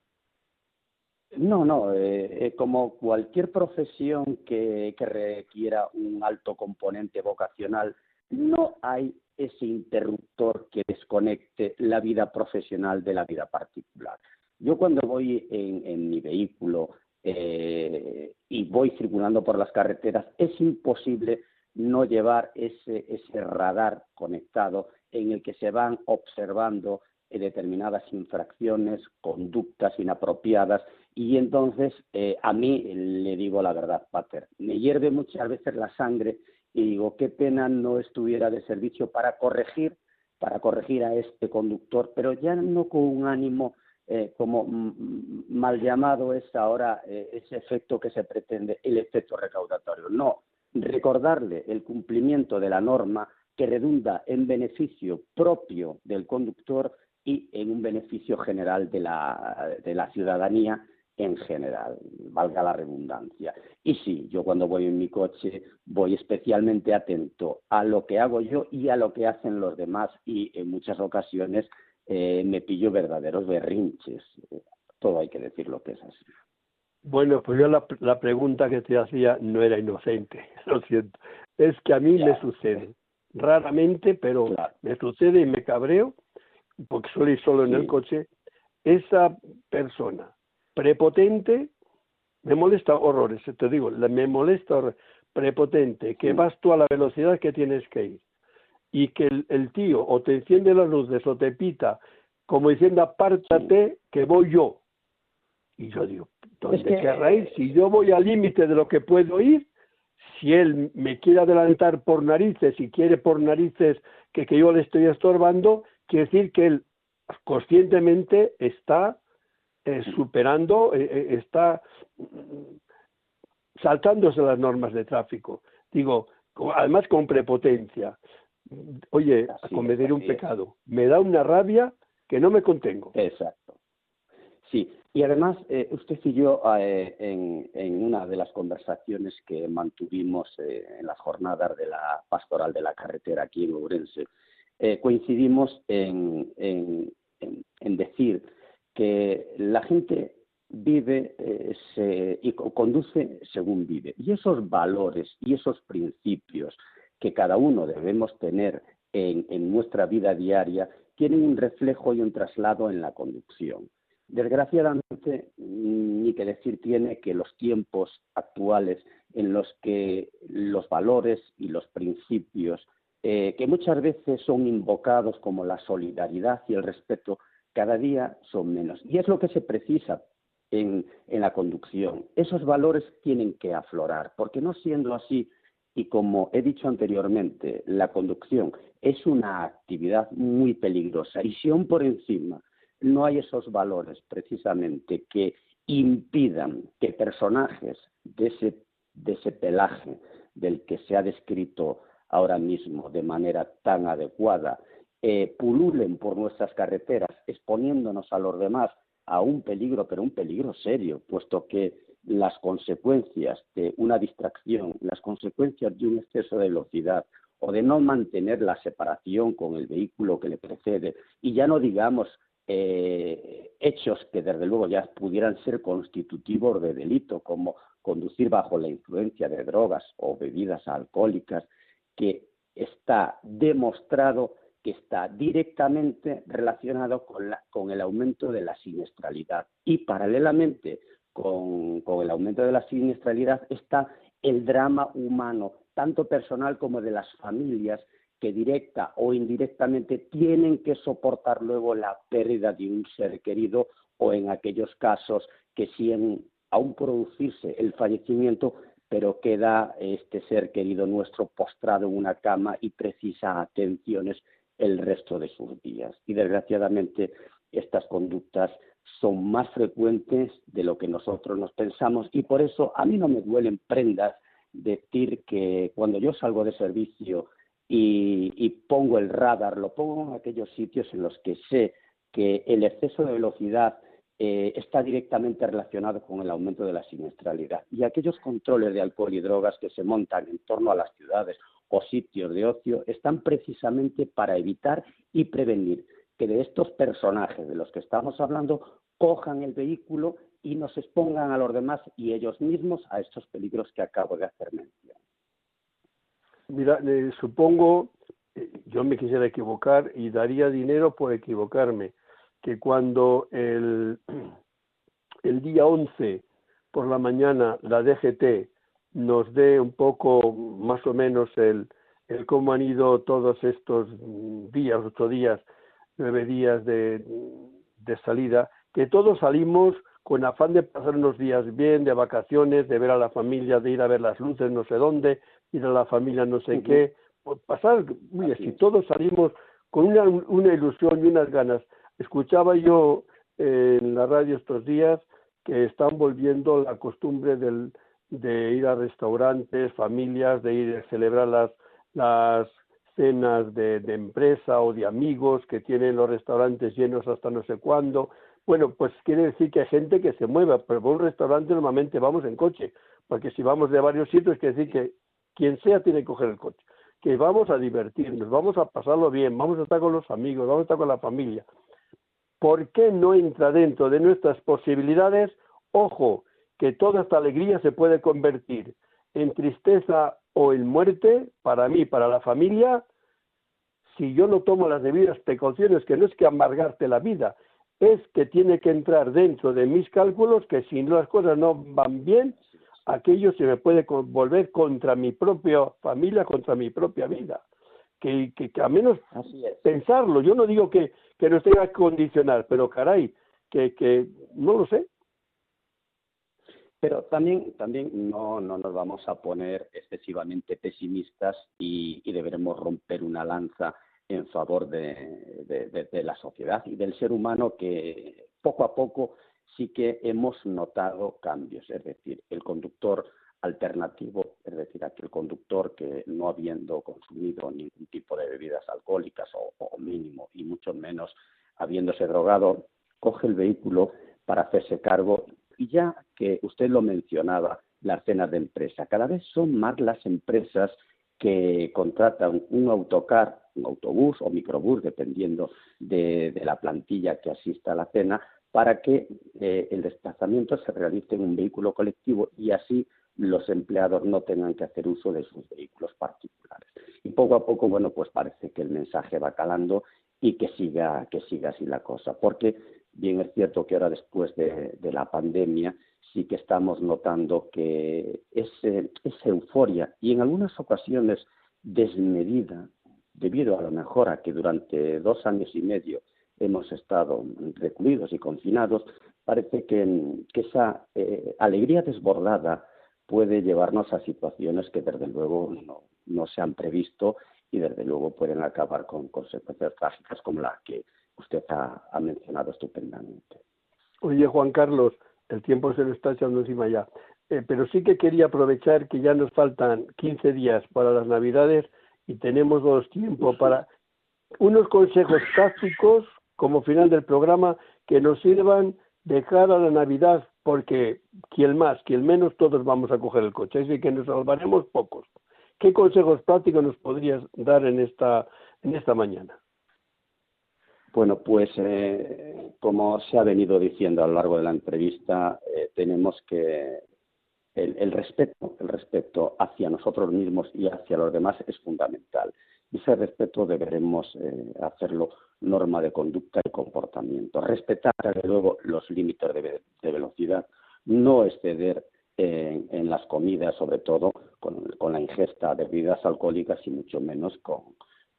No, no, eh, eh, como cualquier profesión que, que requiera un alto componente vocacional, no hay ese interruptor que desconecte la vida profesional de la vida particular. Yo cuando voy en, mi vehículo eh, y voy circulando por las carreteras, es imposible no llevar ese, ese radar conectado en el que se van observando determinadas infracciones, conductas inapropiadas, y entonces eh, a mí le digo la verdad, Pater, me hierve muchas veces la sangre y digo, qué pena no estuviera de servicio para corregir, para corregir a este conductor, pero ya no con un ánimo eh, como mal llamado es ahora eh, ese efecto que se pretende, el efecto recaudatorio. No, recordarle el cumplimiento de la norma que redunda en beneficio propio del conductor y en un beneficio general de la, de la ciudadanía en general, valga la redundancia. Y sí, yo cuando voy en mi coche voy especialmente atento a lo que hago yo y a lo que hacen los demás y en muchas ocasiones eh, me pillo verdaderos berrinches. Todo hay que decir lo que es así. Bueno, pues yo la, la pregunta que te hacía no era inocente, [LAUGHS] lo siento. Es que a mí me sucede, raramente, pero me sucede y me cabreo, porque ir solo en el coche, esa persona prepotente, me molesta horrores, te digo, me molesta prepotente, que vas tú a la velocidad que tienes que ir y que el, tío o te enciende las luces o te pita como diciendo apártate que voy yo. Y yo digo, ¿dónde es que... ir? Si yo voy al límite de lo que puedo ir, si él me quiere adelantar por narices y quiere por narices que, que yo le estoy estorbando, quiere decir que él conscientemente está eh, superando, eh, eh, está saltándose las normas de tráfico. Digo, además con prepotencia. Oye, cometer un pecado. Me da una rabia que no me contengo. Exacto. Sí, y además usted y yo en, en, una de las conversaciones que mantuvimos en las jornadas de la pastoral de la carretera aquí en Ourense, coincidimos en, en, en, decir que la gente vive eh, y conduce según vive. Y esos valores y esos principios que cada uno debemos tener en, en, nuestra vida diaria tienen un reflejo y un traslado en la conducción. Desgraciadamente, ni que decir tiene que los tiempos actuales en los que los valores y los principios, eh, que muchas veces son invocados como la solidaridad y el respeto, cada día son menos. Y es lo que se precisa en, la conducción. Esos valores tienen que aflorar, porque no siendo así, y como he dicho anteriormente, la conducción es una actividad muy peligrosa. Y si aún por encima no hay esos valores precisamente que impidan que personajes de ese, de ese pelaje del que se ha descrito ahora mismo de manera tan adecuada eh, pululen por nuestras carreteras, exponiéndonos a los demás a un peligro, pero un peligro serio, puesto que las consecuencias de una distracción, las consecuencias de un exceso de velocidad o de no mantener la separación con el vehículo que le precede, y ya no digamos eh, hechos que desde luego ya pudieran ser constitutivos de delito, como conducir bajo la influencia de drogas o bebidas alcohólicas, que está demostrado que está directamente relacionado con, el aumento de la siniestralidad. Y paralelamente con, el aumento de la siniestralidad está el drama humano, tanto personal como de las familias, que directa o indirectamente tienen que soportar luego la pérdida de un ser querido o en aquellos casos que siguen aún producirse el fallecimiento, pero queda este ser querido nuestro postrado en una cama y precisa atenciones el resto de sus días. Y desgraciadamente estas conductas son más frecuentes de lo que nosotros nos pensamos y por eso a mí no me duelen prendas decir que cuando yo salgo de servicio y, pongo el radar, lo pongo en aquellos sitios en los que sé que el exceso de velocidad eh, está directamente relacionado con el aumento de la siniestralidad. Y aquellos controles de alcohol y drogas que se montan en torno a las ciudades o sitios de ocio están precisamente para evitar y prevenir que de estos personajes de los que estamos hablando cojan el vehículo y nos expongan a los demás y ellos mismos a estos peligros que acabo de hacer mención. Mira, supongo, eh, yo me quisiera equivocar y daría dinero por equivocarme, que cuando el, [CLEARS THROAT] el día 11 por la mañana la DGT nos dé un poco más o menos el, el cómo han ido todos estos días, ocho días, nueve días de, de salida, que todos salimos con afán de pasar unos días bien, de vacaciones, de ver a la familia, de ir a ver las luces no sé dónde, ir a la familia no sé qué, pasar, mire, si todos salimos con una, una ilusión y unas ganas. Escuchaba yo en la radio estos días que están volviendo la costumbre del, de ir a restaurantes, familias, de ir a celebrar las, las cenas de, de, empresa o de amigos que tienen los restaurantes llenos hasta no sé cuándo. Bueno, pues quiere decir que hay gente que se mueva, pero por un restaurante normalmente vamos en coche, porque si vamos de varios sitios, quiere decir que quien sea tiene que coger el coche, que vamos a divertirnos, vamos a pasarlo bien, vamos a estar con los amigos, vamos a estar con la familia. ¿Por qué no entra dentro de nuestras posibilidades? Ojo, que toda esta alegría se puede convertir en tristeza o en muerte para mí, para la familia, si yo no tomo las debidas precauciones, que no es que amargarte la vida, es que tiene que entrar dentro de mis cálculos que si las cosas no van bien, aquello se me puede volver contra mi propia familia, contra mi propia vida. Que, que, a menos pensarlo, yo no digo que, que no tenga que condicionar, pero caray, que, que no lo sé, Pero también, también no, no nos vamos a poner excesivamente pesimistas y, deberemos romper una lanza en favor de, la sociedad y del ser humano que poco a poco sí que hemos notado cambios. Es decir, el conductor alternativo, es decir, aquel conductor que no habiendo consumido ningún tipo de bebidas alcohólicas o mínimo y mucho menos habiéndose drogado, coge el vehículo para hacerse cargo y ya que usted lo mencionaba, las cenas de empresa, cada vez son más las empresas que contratan un autocar, un autobús o microbús, dependiendo de, la plantilla que asista a la cena, para que eh, el desplazamiento se realice en un vehículo colectivo y así los empleados no tengan que hacer uso de sus vehículos particulares. Y poco a poco, bueno, pues parece que el mensaje va calando y que siga, que siga así la cosa, porque Bien es cierto que ahora después de, la pandemia sí que estamos notando que esa euforia y en algunas ocasiones desmedida, debido a lo mejor a que durante dos años y medio hemos estado recluidos y confinados, parece que, esa eh, alegría desbordada puede llevarnos a situaciones que desde luego no, se han previsto y desde luego pueden acabar con consecuencias trágicas como la que usted ha, mencionado estupendamente. Oye, Juan Carlos, el tiempo se lo está echando encima ya. Eh, pero sí que quería aprovechar que ya nos faltan 15 días para las Navidades y tenemos dos tiempos para unos consejos prácticos como final del programa que nos sirvan de cara a la Navidad, porque quien más, quien menos, todos vamos a coger el coche, así que nos salvaremos pocos. ¿Qué consejos prácticos nos podrías dar en esta, en esta mañana? Bueno, pues eh, como se ha venido diciendo a lo largo de la entrevista, eh, tenemos que el, respeto, el respeto hacia nosotros mismos y hacia los demás es fundamental. Y ese respeto deberemos eh, hacerlo norma de conducta y comportamiento. Respetar, desde luego, los límites de, velocidad, no exceder en, las comidas, sobre todo con la ingesta de bebidas alcohólicas y mucho menos con,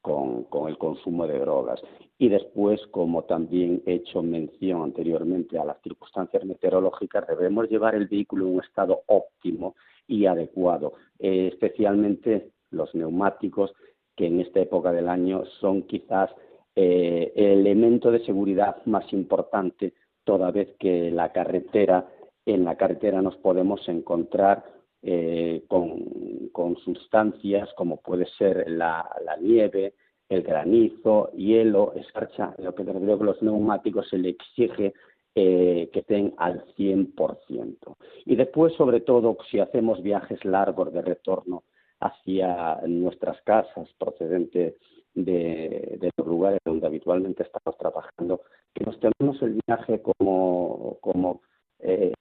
con, el consumo de drogas. Y después, como también he hecho mención anteriormente a las circunstancias meteorológicas, debemos llevar el vehículo en un estado óptimo y adecuado, eh, especialmente los neumáticos, que en esta época del año son quizás eh, el elemento de seguridad más importante, toda vez que la carretera, en la carretera nos podemos encontrar eh, con, sustancias como puede ser la, nieve, el granizo, hielo, escarcha, lo que creo que los neumáticos se le exige eh, que estén al 100%. Y después, sobre todo, si hacemos viajes largos de retorno hacia nuestras casas procedentes de, los lugares donde habitualmente estamos trabajando, que nos tenemos el viaje como, como eh,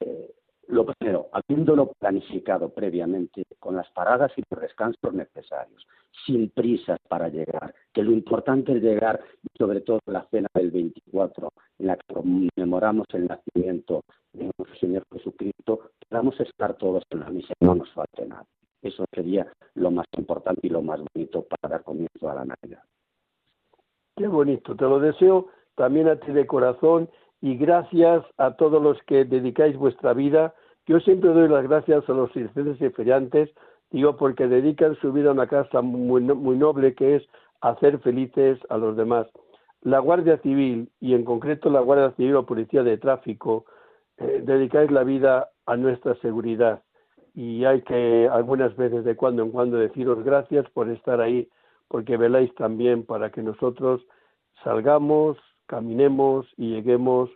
lo primero, habiéndolo planificado previamente con las paradas y los descansos necesarios, sin prisas para llegar, que lo importante es llegar, sobre todo la cena del 24, en la que conmemoramos el nacimiento de nuestro Señor Jesucristo, podamos estar todos en la misa y no nos falte nada. Eso sería lo más importante y lo más bonito para dar comienzo a la Navidad. Qué bonito, te lo deseo también a ti de corazón y gracias a todos los que dedicáis vuestra vida. Yo siempre doy las gracias a los circenses y feriantes, digo, porque dedican su vida a una casa muy, muy noble que es hacer felices a los demás. La Guardia Civil, y en concreto la Guardia Civil o Policía de Tráfico, eh, dedicáis la vida a nuestra seguridad. Y hay que algunas veces de cuando en cuando deciros gracias por estar ahí, porque veláis también para que nosotros salgamos caminemos y lleguemos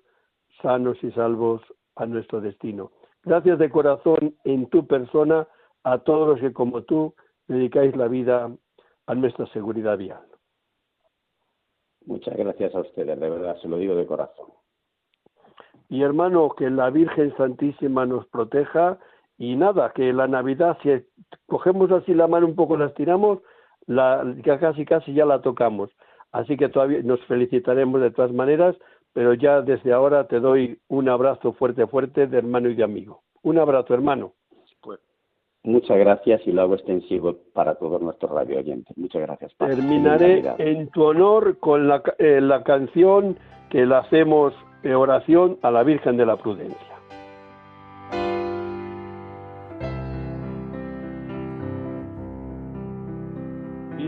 sanos y salvos a nuestro destino. Gracias de corazón en tu persona a todos los que como tú dedicáis la vida a nuestra seguridad vial. Muchas gracias a ustedes, de verdad, se lo digo de corazón. Y hermano, que la Virgen Santísima nos proteja y nada, que la Navidad, si cogemos así la mano un poco, la estiramos, la, casi casi ya la tocamos. Así que todavía nos felicitaremos de todas maneras, pero ya desde ahora te doy un abrazo fuerte, fuerte de hermano y de amigo. Un abrazo, hermano. Pues, muchas gracias y lo hago extensivo para todos nuestros radio oyentes. Muchas gracias. Terminaré en tu honor con la, eh, la canción que la hacemos de oración a la Virgen de la Prudencia.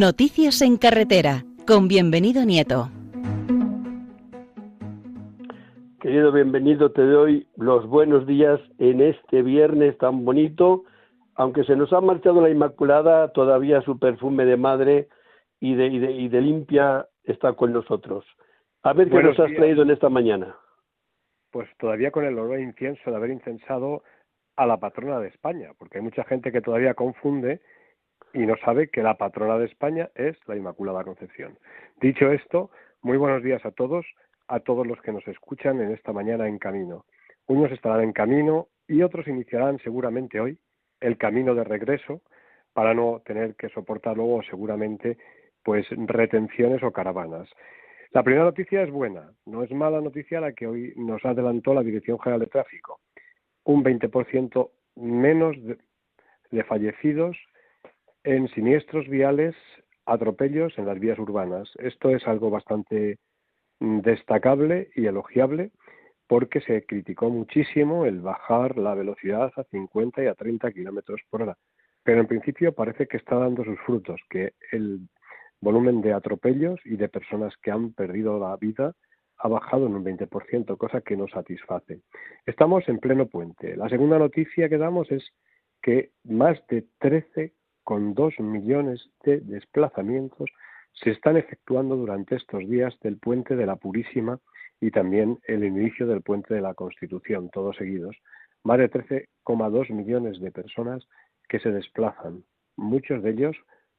Noticias en carretera con bienvenido Nieto. Querido bienvenido, te doy los buenos días en este viernes tan bonito. Aunque se nos ha marchado la Inmaculada, todavía su perfume de madre y de, y de, limpia está con nosotros. A ver qué nos has traído en esta mañana. Pues todavía con el olor a incienso de haber incensado a la patrona de España, porque hay mucha gente que todavía confunde y no sabe que la patrona de España es la Inmaculada Concepción. Dicho esto, muy buenos días a todos, a todos los que nos escuchan en esta mañana en camino. Unos estarán en camino y otros iniciarán seguramente hoy el camino de regreso para no tener que soportar luego seguramente pues retenciones o caravanas. La primera noticia es buena, no es mala noticia la que hoy nos adelantó la Dirección General de Tráfico. Un 20% menos de fallecidos en siniestros viales, atropellos en las vías urbanas. Esto es algo bastante mm, destacable y elogiable porque se criticó muchísimo el bajar la velocidad a 50 y a 30 kilómetros por hora. Pero en principio parece que está dando sus frutos, que el volumen de atropellos y de personas que han perdido la vida ha bajado en un 20%, cosa que nos satisface. Estamos en pleno puente. La segunda noticia que damos es que más de 13 con dos millones de desplazamientos se están efectuando durante estos días del puente de la Purísima y también el inicio del puente de la Constitución, todos seguidos. Más de 13,2 millones de personas que se desplazan, muchos de ellos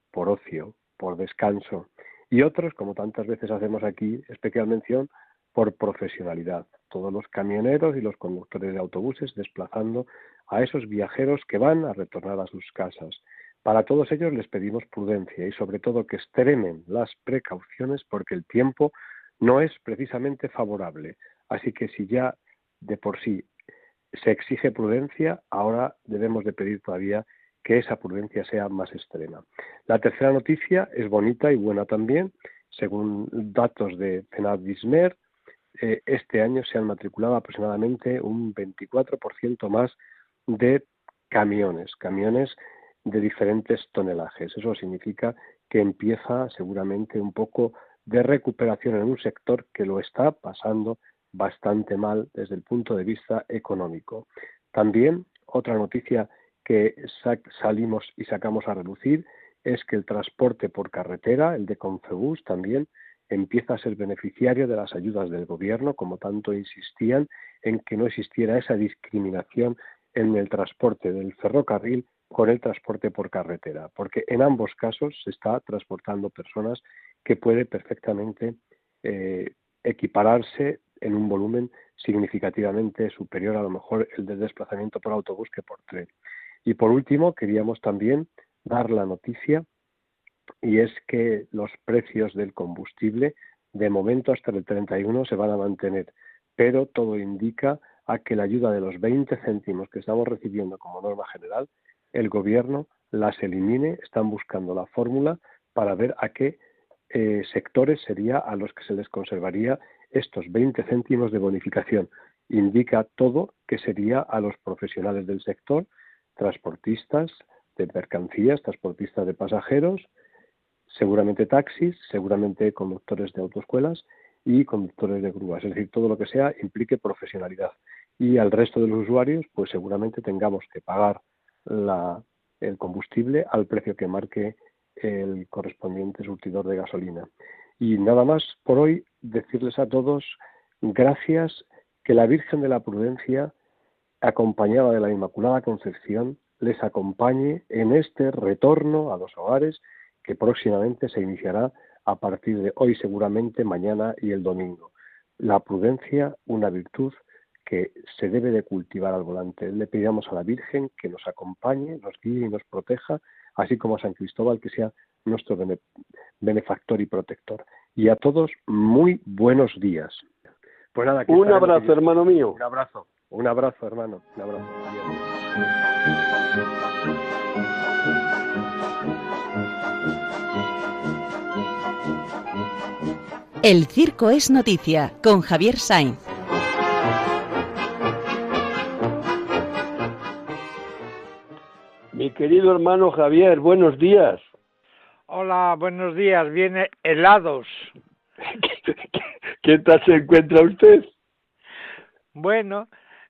por ocio, por descanso, y otros, como tantas veces hacemos aquí, especial mención, por profesionalidad. Todos los camioneros y los conductores de autobuses desplazando a esos viajeros que van a retornar a sus casas. Para todos ellos les pedimos prudencia y sobre todo que extremen las precauciones porque el tiempo no es precisamente favorable. Así que si ya de por sí se exige prudencia, ahora debemos de pedir todavía que esa prudencia sea más extrema. La tercera noticia es bonita y buena también. Según datos de FENADISMER, eh, este año se han matriculado aproximadamente un 24% más de camiones, camiones de diferentes tonelajes. Eso significa que empieza seguramente un poco de recuperación en un sector que lo está pasando bastante mal desde el punto de vista económico. También otra noticia que salimos y sacamos a reducir es que el transporte por carretera, el de Confebus también, empieza a ser beneficiario de las ayudas del gobierno, como tanto insistían en que no existiera esa discriminación en el transporte del ferrocarril con el transporte por carretera, porque en ambos casos se está transportando personas que puede perfectamente eh, equipararse en un volumen significativamente superior a lo mejor el del desplazamiento por autobús que por tren. Y por último, queríamos también dar la noticia y es que los precios del combustible de momento hasta el 31 se van a mantener, pero todo indica a que la ayuda de los 20 céntimos que estamos recibiendo como norma general el gobierno las elimine, están buscando la fórmula para ver a qué eh, sectores sería a los que se les conservaría estos 20 céntimos de bonificación. Indica todo que sería a los profesionales del sector, transportistas de mercancías, transportistas de pasajeros, seguramente taxis, seguramente conductores de autoescuelas y conductores de grúas, es decir, todo lo que sea implique profesionalidad. y al resto de los usuarios, pues seguramente tengamos que pagar la, el combustible al precio que marque el correspondiente surtidor de gasolina. Y nada más por hoy, decirles a todos gracias que la Virgen de la Prudencia, acompañada de la Inmaculada Concepción, les acompañe en este retorno a los hogares que próximamente se iniciará a partir de hoy seguramente, mañana y el domingo. La prudencia, una virtud que se debe de cultivar al volante. Le pedimos a la Virgen que nos acompañe, nos guíe y nos proteja, así como a San Cristóbal que sea nuestro benefactor y protector. Y a todos, muy buenos días. Pues nada, un abrazo, hermano mío. Un abrazo, un abrazo, hermano. Un abrazo. El circo es noticia con Javier Sainz. Mi querido hermano Javier, buenos días. Hola, buenos días. Viene helados. [LAUGHS] ¿Qué tal se encuentra usted? Bueno,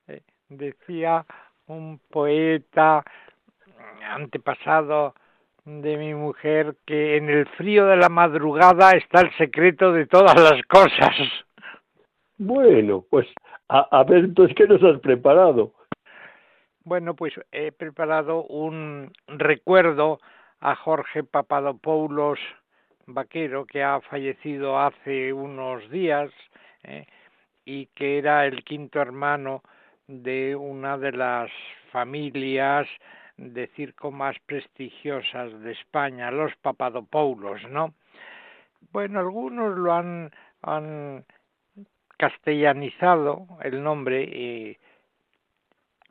eh, decía un poeta antepasado de mi mujer que en el frío de la madrugada está el secreto de todas las cosas. Bueno, pues a, a ver entonces qué nos has preparado. Bueno, pues he preparado un recuerdo a Jorge Papadopoulos Vaquero, que ha fallecido hace unos días eh, y que era el quinto hermano de una de las familias de circo más prestigiosas de España, los Papadopoulos, ¿no? Bueno, algunos lo han, han castellanizado el nombre y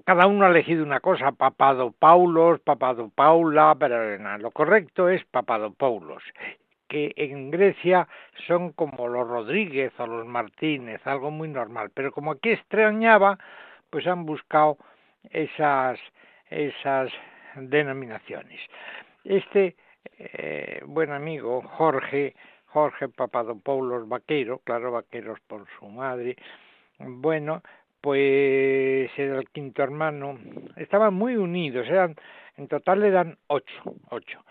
cada uno ha elegido una cosa, Papadopoulos, Papadopaula, pero lo correcto es Papadopoulos, que en Grecia son como los Rodríguez o los Martínez, algo muy normal, pero como aquí extrañaba, pues han buscado esas esas denominaciones. Este eh, buen amigo Jorge, Jorge Papadopoulos Vaquero, claro, Vaqueros por su madre, bueno, pues era el quinto hermano, estaban muy unidos, eran, en total eran ocho, ocho.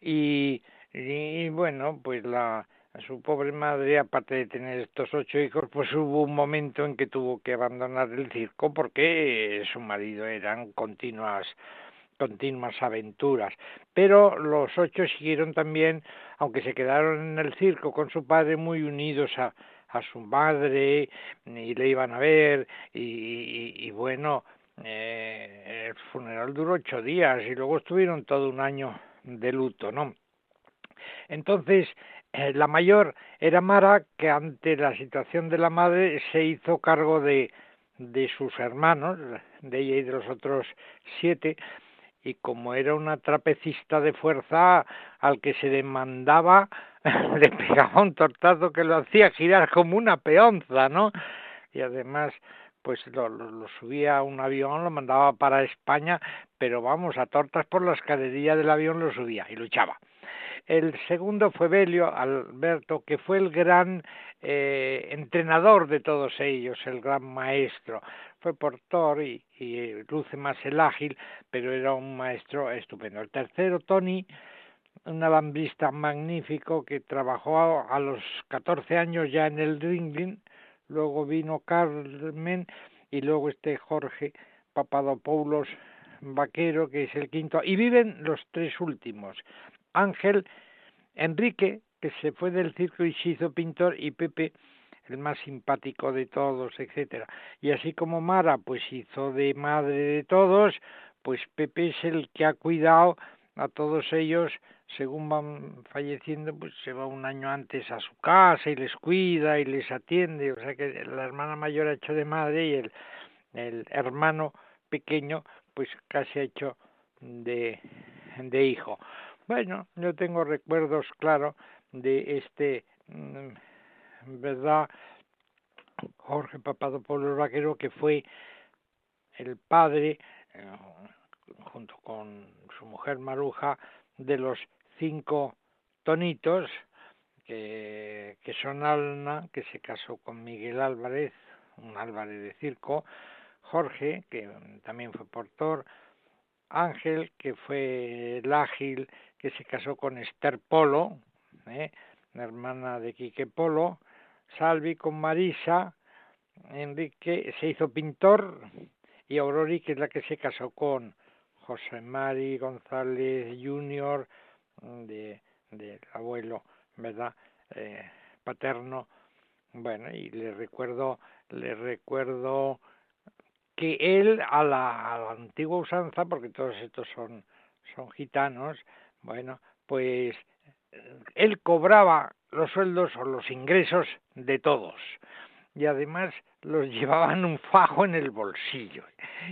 Y, y bueno, pues la, su pobre madre, aparte de tener estos ocho hijos, pues hubo un momento en que tuvo que abandonar el circo porque su marido eran continuas continuas aventuras. Pero los ocho siguieron también, aunque se quedaron en el circo con su padre muy unidos a, a su madre y le iban a ver y, bueno, eh, el funeral duró ocho días y luego estuvieron todo un año de luto, ¿no? Entonces, eh, la mayor era Mara, que ante la situación de la madre se hizo cargo de, de sus hermanos, de ella y de los otros siete, y como era una trapecista de fuerza al que se demandaba, [LAUGHS] le pegaba un tortazo que lo hacía girar como una peonza, ¿no? Y además, pues lo, lo, subía a un avión, lo mandaba para España, pero vamos, a tortas por la escalería del avión lo subía y luchaba. El segundo fue Belio Alberto, que fue el gran eh, entrenador de todos ellos, el gran maestro. Fue portor y, y luce más el ágil, pero era un maestro estupendo. El tercero, Tony, un alambrista magnífico que trabajó a, los 14 años ya en el Ringling, luego vino Carmen y luego este Jorge Papadopoulos Vaquero, que es el quinto, y viven los tres últimos. Ángel, Enrique, que se fue del circo y se hizo pintor, y Pepe, el más simpático de todos, etcétera. Y así como Mara, pues hizo de madre de todos, pues Pepe es el que ha cuidado a todos ellos, según van falleciendo, pues se va un año antes a su casa y les cuida y les atiende, o sea que la hermana mayor ha hecho de madre y el, el hermano pequeño, pues casi ha hecho de, de hijo. Bueno, yo tengo recuerdos, claro, de este, mm, ¿verdad? Jorge Papadopoulos Vaquero, que fue el padre, eh, junto con su mujer Maruja, de los cinco tonitos, que, que son Alna, que se casó con Miguel Álvarez, un Álvarez de circo, Jorge, que también fue portor, Ángel, que fue el ágil, que se casó con Esther Polo, ¿eh? la hermana de Quique Polo, Salvi con Marisa, Enrique se hizo pintor y Aurori, que es la que se casó con José Mari González Jr., de, del abuelo, ¿verdad? Eh, paterno. Bueno, y le recuerdo, le recuerdo que él a la, a la antigua usanza, porque todos estos son, son gitanos, bueno, pues él cobraba los sueldos o los ingresos de todos y además los llevaban un fajo en el bolsillo.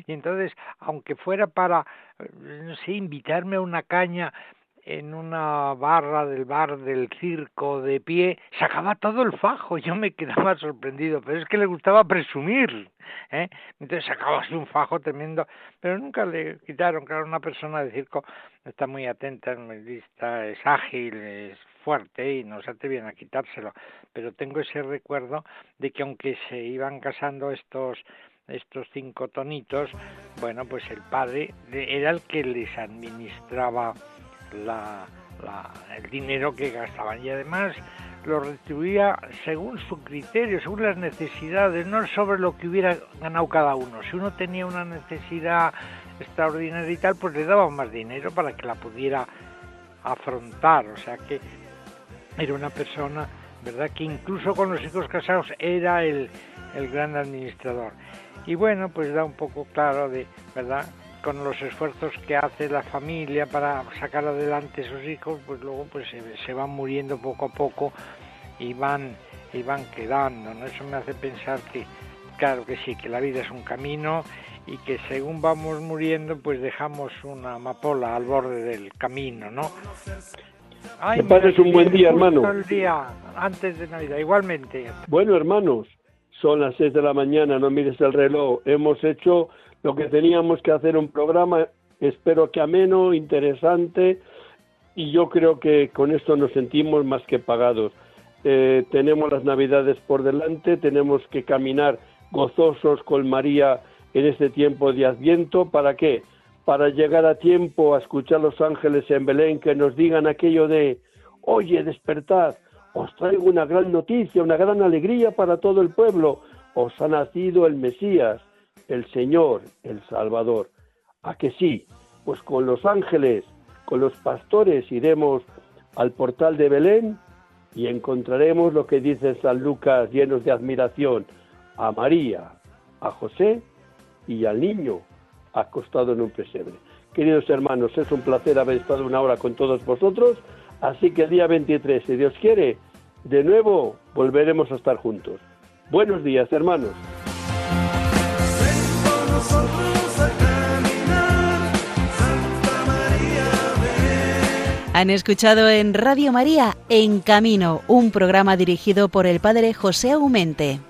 Y entonces, aunque fuera para, no sé, invitarme a una caña en una barra del bar del circo de pie, sacaba todo el fajo. Yo me quedaba [LAUGHS] sorprendido, pero es que le gustaba presumir. ¿eh? Entonces sacaba así un fajo tremendo, pero nunca le quitaron. Claro, una persona de circo está muy atenta, es muy lista, es ágil, es fuerte y no se atrevían a quitárselo. Pero tengo ese recuerdo de que aunque se iban casando estos estos cinco tonitos, bueno, pues el padre era el que les administraba la, el dinero que gastaban y además lo retribuía según su criterio, según las necesidades, no sobre lo que hubiera ganado cada uno. Si uno tenía una necesidad extraordinaria y tal, pues le daban más dinero para que la pudiera afrontar. O sea que era una persona, ¿verdad? Que incluso con los hijos casados era el, el gran administrador. Y bueno, pues da un poco claro de, ¿verdad? con los esfuerzos que hace la familia para sacar adelante a sus hijos, pues luego pues se, van muriendo poco a poco y van y van quedando, ¿no? Eso me hace pensar que claro que sí, que la vida es un camino y que según vamos muriendo pues dejamos una amapola al borde del camino, ¿no? Ay, pases un buen día, hermano. El día antes de Navidad, igualmente. Bueno, hermanos, son las seis de la mañana, no mires el reloj. Hemos hecho lo que teníamos que hacer un programa, espero que ameno, interesante, y yo creo que con esto nos sentimos más que pagados. Eh, tenemos las Navidades por delante, tenemos que caminar gozosos con María en este tiempo de Adviento. ¿Para qué? Para llegar a tiempo a escuchar a los ángeles en Belén que nos digan aquello de, oye, despertad, os traigo una gran noticia, una gran alegría para todo el pueblo, os ha nacido el Mesías el Señor, el Salvador. ¿A que sí? Pues con los ángeles, con los pastores iremos al portal de Belén y encontraremos lo que dice San Lucas llenos de admiración, a María, a José y al niño acostado en un pesebre. Queridos hermanos, es un placer haber estado una hora con todos vosotros, así que el día 23, si Dios quiere, de nuevo volveremos a estar juntos. Buenos días, hermanos. Han escuchado en Radio María En Camino, un programa dirigido por el padre José Aumente.